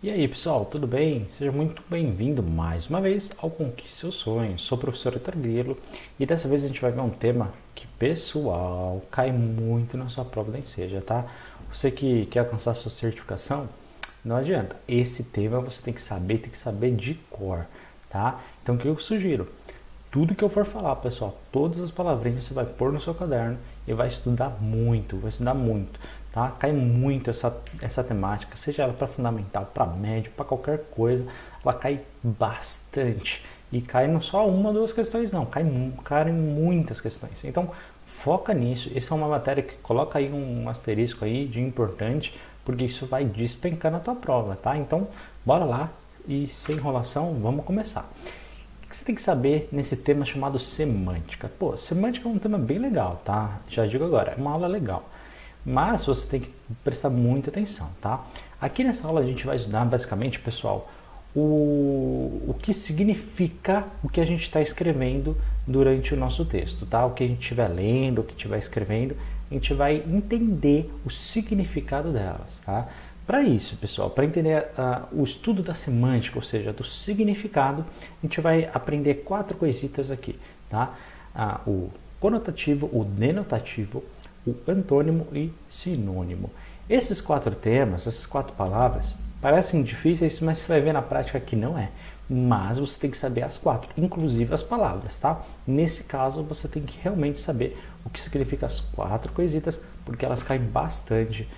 E aí pessoal, tudo bem? Seja muito bem-vindo mais uma vez ao Conquiste Seus Sonhos. Sou o professor Heitor e dessa vez a gente vai ver um tema que, pessoal, cai muito na sua prova da Enseja, tá? Você que quer alcançar sua certificação, não adianta. Esse tema você tem que saber, tem que saber de cor, tá? Então o que eu sugiro? Tudo que eu for falar, pessoal, todas as palavrinhas você vai pôr no seu caderno e vai estudar muito, vai estudar muito tá? Cai muito essa, essa temática, seja ela para fundamental, para médio, para qualquer coisa, ela cai bastante. E cai não só uma ou duas questões, não, cai, cai muitas questões. Então, foca nisso. Essa é uma matéria que coloca aí um asterisco aí de importante, porque isso vai despencar na tua prova, tá? Então, bora lá e sem enrolação, vamos começar. O que você tem que saber nesse tema chamado semântica? Pô, semântica é um tema bem legal, tá? Já digo agora, é uma aula legal. Mas você tem que prestar muita atenção, tá? Aqui nessa aula a gente vai estudar basicamente, pessoal, o, o que significa o que a gente está escrevendo durante o nosso texto, tá? O que a gente estiver lendo, o que estiver escrevendo, a gente vai entender o significado delas, tá? Para isso, pessoal, para entender uh, o estudo da semântica, ou seja, do significado, a gente vai aprender quatro coisitas aqui, tá? Uh, o conotativo, o denotativo, o antônimo e sinônimo. Esses quatro temas, essas quatro palavras, parecem difíceis, mas você vai ver na prática que não é. Mas você tem que saber as quatro, inclusive as palavras, tá? Nesse caso, você tem que realmente saber o que significa as quatro coisitas, porque elas caem bastante.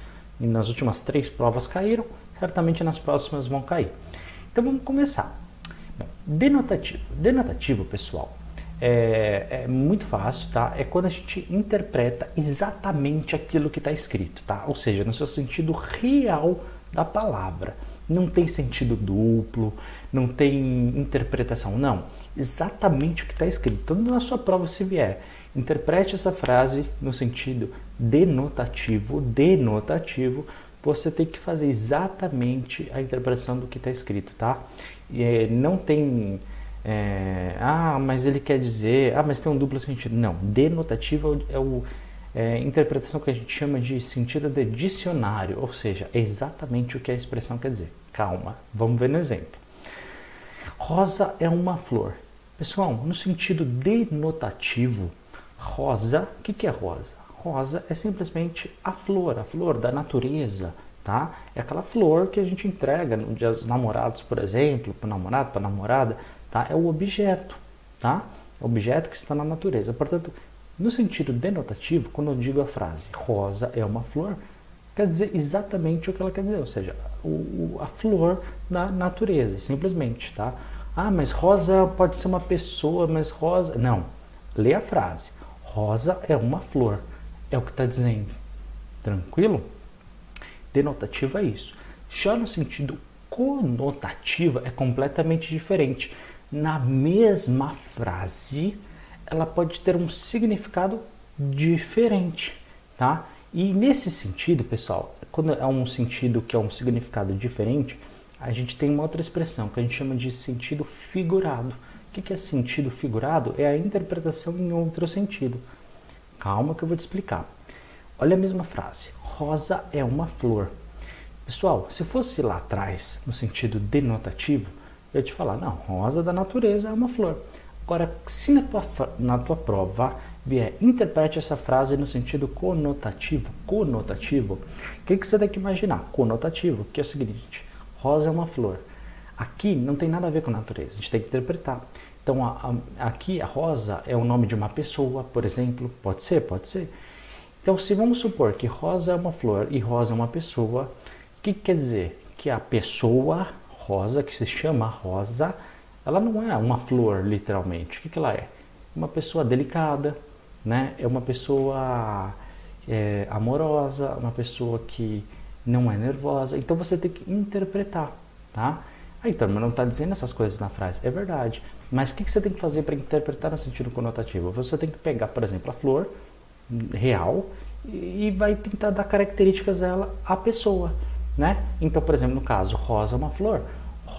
E nas últimas três provas caíram, certamente nas próximas vão cair. Então vamos começar. Bom, denotativo. Denotativo, pessoal, é, é, muito fácil, tá? É quando a gente interpreta exatamente aquilo que está escrito, tá? Ou seja, no seu sentido real da palavra. Não tem sentido duplo, não tem interpretação, não. Exatamente o que está escrito. Então, na sua prova, se vier, interprete essa frase no sentido denotativo, denotativo, você tem que fazer exatamente a interpretação do que está escrito, tá? E, é, não tem é, ah, mas ele quer dizer, ah, mas tem um duplo sentido. Não, denotativo é, o, é a interpretação que a gente chama de sentido de dicionário, ou seja, é exatamente o que a expressão quer dizer. Calma, vamos ver no exemplo. Rosa é uma flor. Pessoal, no sentido denotativo, rosa, o que, que é rosa? Rosa é simplesmente a flor, a flor da natureza, tá? É aquela flor que a gente entrega no dia dos namorados, por exemplo, para o namorado, para a namorada, tá? É o objeto, tá? É objeto que está na natureza. Portanto, no sentido denotativo, quando eu digo a frase rosa é uma flor, quer dizer exatamente o que ela quer dizer, ou seja, o, a flor da natureza, simplesmente, tá? Ah, mas rosa pode ser uma pessoa, mas rosa. Não. Lê a frase. Rosa é uma flor. É o que está dizendo. Tranquilo? Denotativo é isso. Já no sentido conotativo é completamente diferente na mesma frase, ela pode ter um significado diferente, tá? E nesse sentido, pessoal, quando é um sentido que é um significado diferente, a gente tem uma outra expressão que a gente chama de sentido figurado. O que é sentido figurado? É a interpretação em outro sentido. Calma que eu vou te explicar. Olha a mesma frase. Rosa é uma flor. Pessoal, se fosse lá atrás, no sentido denotativo, eu te falar, não, rosa da natureza é uma flor. Agora, se na tua, na tua prova vier, interprete essa frase no sentido conotativo, conotativo, o que, que você tem que imaginar? Conotativo, que é o seguinte, rosa é uma flor. Aqui não tem nada a ver com natureza, a gente tem que interpretar. Então, a, a, aqui a rosa é o nome de uma pessoa, por exemplo, pode ser, pode ser. Então, se vamos supor que rosa é uma flor e rosa é uma pessoa, o que, que quer dizer? Que a pessoa rosa, que se chama rosa, ela não é uma flor, literalmente. O que, que ela é? Uma pessoa delicada, né? É uma pessoa é, amorosa, uma pessoa que não é nervosa. Então você tem que interpretar, tá? Aí, então, mas não está dizendo essas coisas na frase. É verdade. Mas o que, que você tem que fazer para interpretar no sentido conotativo? Você tem que pegar, por exemplo, a flor real e vai tentar dar características dela à pessoa, né? Então, por exemplo, no caso, rosa é uma flor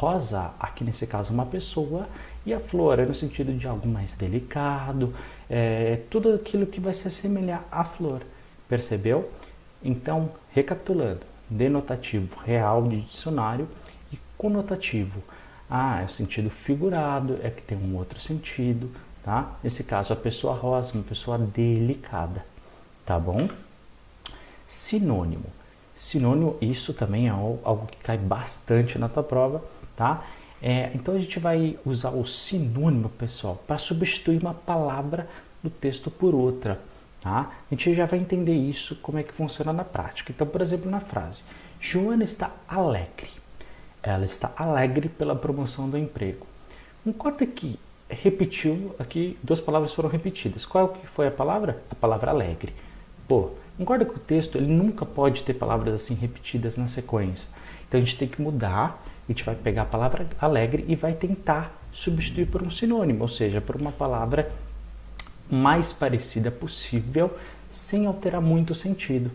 rosa, aqui nesse caso uma pessoa, e a flor é no sentido de algo mais delicado, é, tudo aquilo que vai se assemelhar à flor, percebeu? Então, recapitulando, denotativo real de dicionário e conotativo. Ah, é o sentido figurado, é que tem um outro sentido, tá? Nesse caso, a pessoa rosa, uma pessoa delicada, tá bom? Sinônimo. Sinônimo, isso também é algo que cai bastante na tua prova, tá? É, então a gente vai usar o sinônimo, pessoal, para substituir uma palavra do texto por outra, tá? A gente já vai entender isso, como é que funciona na prática. Então, por exemplo, na frase, Joana está alegre. Ela está alegre pela promoção do emprego. Concorda que repetiu aqui, duas palavras foram repetidas. Qual que foi a palavra? A palavra alegre. Pô, concorda que o texto ele nunca pode ter palavras assim repetidas na sequência. Então a gente tem que mudar, a gente vai pegar a palavra alegre e vai tentar substituir por um sinônimo, ou seja, por uma palavra mais parecida possível, sem alterar muito o sentido.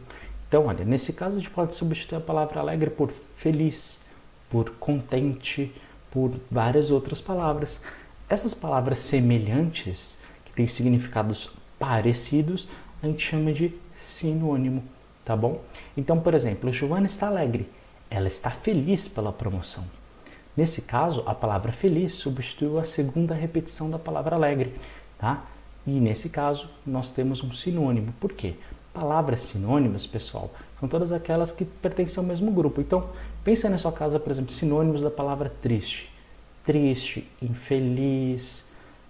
Então, olha, nesse caso a gente pode substituir a palavra alegre por feliz, por contente, por várias outras palavras. Essas palavras semelhantes, que têm significados parecidos, a gente chama de sinônimo, tá bom? Então, por exemplo, Joana está alegre, ela está feliz pela promoção. Nesse caso, a palavra feliz substituiu a segunda repetição da palavra alegre, tá? E nesse caso, nós temos um sinônimo. Por quê? Palavras sinônimas, pessoal, são todas aquelas que pertencem ao mesmo grupo. Então, pensa na sua casa, por exemplo, sinônimos da palavra triste. Triste, infeliz,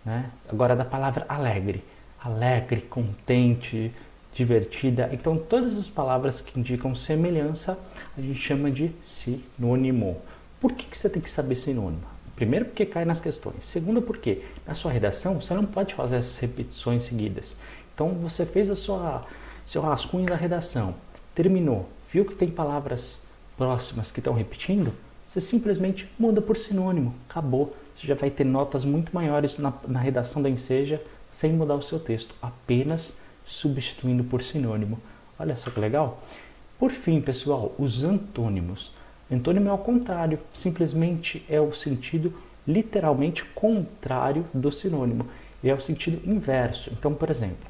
né? Agora da palavra alegre. Alegre, contente, divertida. Então, todas as palavras que indicam semelhança, a gente chama de sinônimo. Por que, que você tem que saber sinônimo? Primeiro, porque cai nas questões. Segundo, porque na sua redação você não pode fazer essas repetições seguidas. Então, você fez a sua seu rascunho da redação, terminou, viu que tem palavras próximas que estão repetindo, você simplesmente muda por sinônimo, acabou. Você já vai ter notas muito maiores na, na redação da enseja sem mudar o seu texto, apenas substituindo por sinônimo. Olha só que legal. Por fim, pessoal, os antônimos. Antônimo é ao contrário, simplesmente é o sentido literalmente contrário do sinônimo. E é o sentido inverso. Então, por exemplo,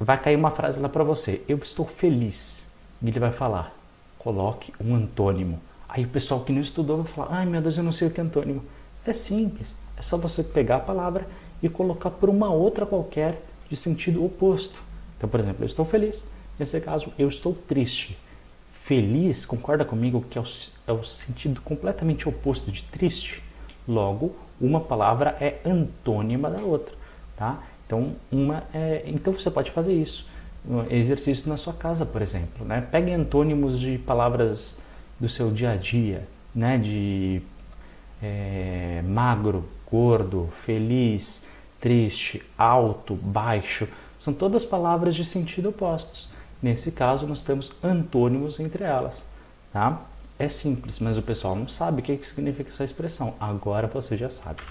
vai cair uma frase lá para você: Eu estou feliz. E ele vai falar: Coloque um antônimo. Aí o pessoal que não estudou vai falar: Ai meu Deus, eu não sei o que é antônimo. É simples. É só você pegar a palavra e colocar por uma outra qualquer de sentido oposto. Então, por exemplo, eu estou feliz. Nesse caso, eu estou triste. Feliz, concorda comigo que é o, é o sentido completamente oposto de triste? Logo, uma palavra é antônima da outra, tá? Então, uma é, então você pode fazer isso. Um exercício na sua casa, por exemplo. Né? Pegue antônimos de palavras do seu dia a dia, né? de é, magro, gordo, feliz, triste, alto, baixo. São todas palavras de sentido opostos. Nesse caso, nós temos antônimos entre elas. Tá? É simples, mas o pessoal não sabe o que, que significa essa expressão. Agora você já sabe.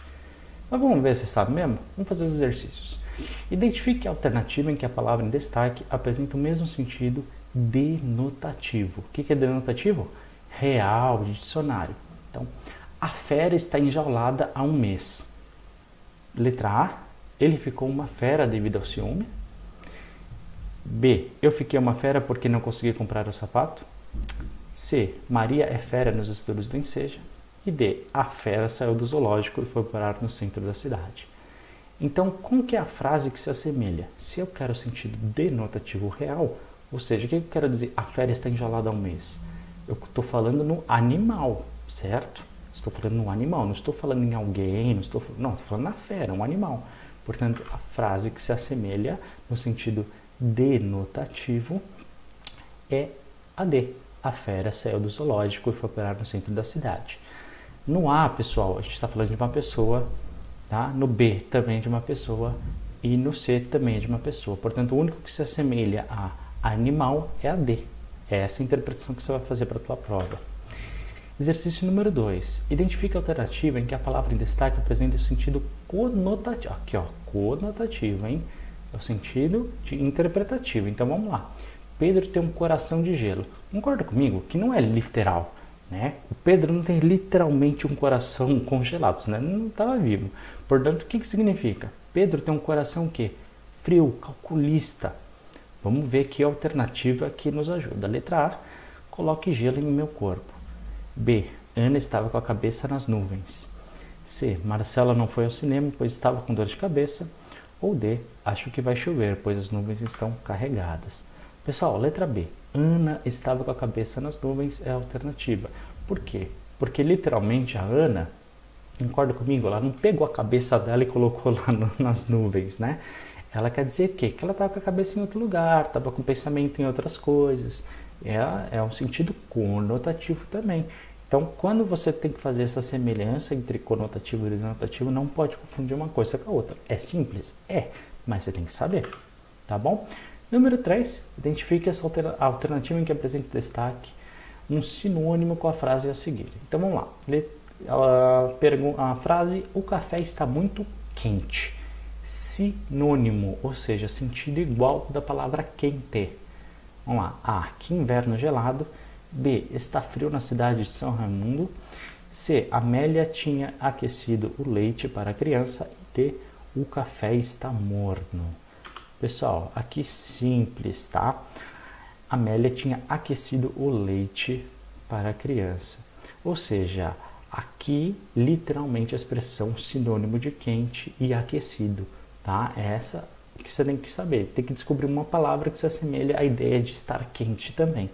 Mas vamos ver se sabe mesmo? Vamos fazer os exercícios. Identifique a alternativa em que a palavra em destaque apresenta o mesmo sentido denotativo. O que é denotativo? Real, de dicionário. Então, a fera está enjaulada há um mês. Letra A, ele ficou uma fera devido ao ciúme. B, eu fiquei uma fera porque não consegui comprar o sapato. C, Maria é fera nos estudos do enseja. E D, a fera saiu do zoológico e foi parar no centro da cidade. Então, como que é a frase que se assemelha? Se eu quero o sentido denotativo real, ou seja, o que eu quero dizer? A fera está enjaulada há um mês. Eu estou falando no animal, certo? Estou falando no animal, não estou falando em alguém, não estou, não, estou falando na fera, um animal. Portanto, a frase que se assemelha no sentido denotativo é a D. A fera saiu do zoológico e foi parar no centro da cidade. No A, pessoal, a gente está falando de uma pessoa Tá? No B também de uma pessoa e no C também de uma pessoa. Portanto, o único que se assemelha a animal é a D. É essa a interpretação que você vai fazer para a tua prova. Exercício número 2. Identifique a alternativa em que a palavra em destaque apresenta o sentido conotativo. Aqui, ó, conotativo, hein? É o sentido de interpretativo. Então vamos lá. Pedro tem um coração de gelo. Concorda comigo que não é literal, né? O Pedro não tem literalmente um coração congelado, senão ele não estava vivo. Portanto, o que, que significa? Pedro tem um coração que frio, calculista. Vamos ver que alternativa que nos ajuda. Letra A, coloque gelo em meu corpo. B, Ana estava com a cabeça nas nuvens. C. Marcela não foi ao cinema, pois estava com dor de cabeça. Ou D. Acho que vai chover, pois as nuvens estão carregadas. Pessoal, letra B. Ana estava com a cabeça nas nuvens é a alternativa. Por quê? Porque literalmente a Ana, concorda comigo, ela não pegou a cabeça dela e colocou lá no, nas nuvens, né? Ela quer dizer o quê? Que ela estava com a cabeça em outro lugar, estava com pensamento em outras coisas. É, é um sentido conotativo também. Então, quando você tem que fazer essa semelhança entre conotativo e denotativo, não pode confundir uma coisa com a outra. É simples? É, mas você tem que saber, tá bom? Número 3, identifique essa alternativa em que apresenta destaque um sinônimo com a frase a seguir. Então vamos lá. A, a frase o café está muito quente. Sinônimo, ou seja, sentido igual da palavra quente. Vamos lá. A. Que inverno gelado. B. Está frio na cidade de São Raimundo. C. Amélia tinha aquecido o leite para a criança. D. O café está morno. Pessoal, aqui simples, tá? Amélia tinha aquecido o leite para a criança. Ou seja, aqui literalmente a expressão sinônimo de quente e aquecido, tá? Essa que você tem que saber. Tem que descobrir uma palavra que se assemelha à ideia de estar quente também.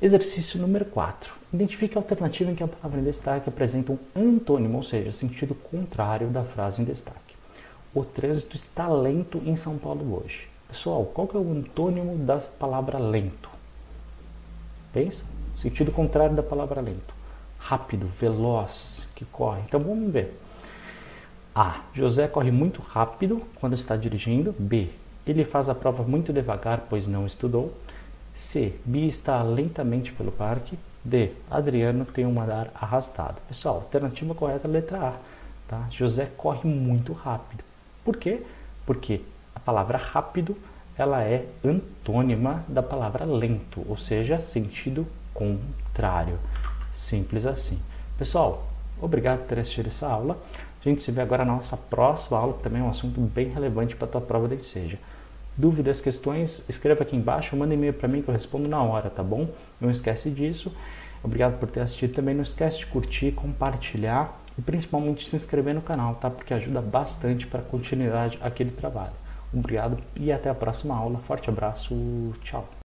Exercício número 4. Identifique a alternativa em que a palavra em destaque apresenta um antônimo, ou seja, sentido contrário da frase em destaque. O trânsito está lento em São Paulo hoje. Pessoal, qual que é o antônimo da palavra lento? Pensa? Sentido contrário da palavra lento. Rápido, veloz, que corre. Então vamos ver. A. José corre muito rápido quando está dirigindo. B. Ele faz a prova muito devagar, pois não estudou. C. Bia está lentamente pelo parque. D. Adriano tem um andar arrastado. Pessoal, alternativa correta é letra A. Tá? José corre muito rápido. Por quê? Porque a palavra rápido ela é antônima da palavra lento, ou seja, sentido contrário. Simples assim. Pessoal, obrigado por ter assistido essa aula. A gente se vê agora na nossa próxima aula, que também é um assunto bem relevante para a tua prova de seja. Dúvidas, questões, escreva aqui embaixo, manda e-mail para mim que eu respondo na hora, tá bom? Não esquece disso. Obrigado por ter assistido também. Não esquece de curtir, compartilhar e principalmente se inscrever no canal, tá? Porque ajuda bastante para a continuidade aqui do trabalho. Obrigado e até a próxima aula. Forte abraço, tchau.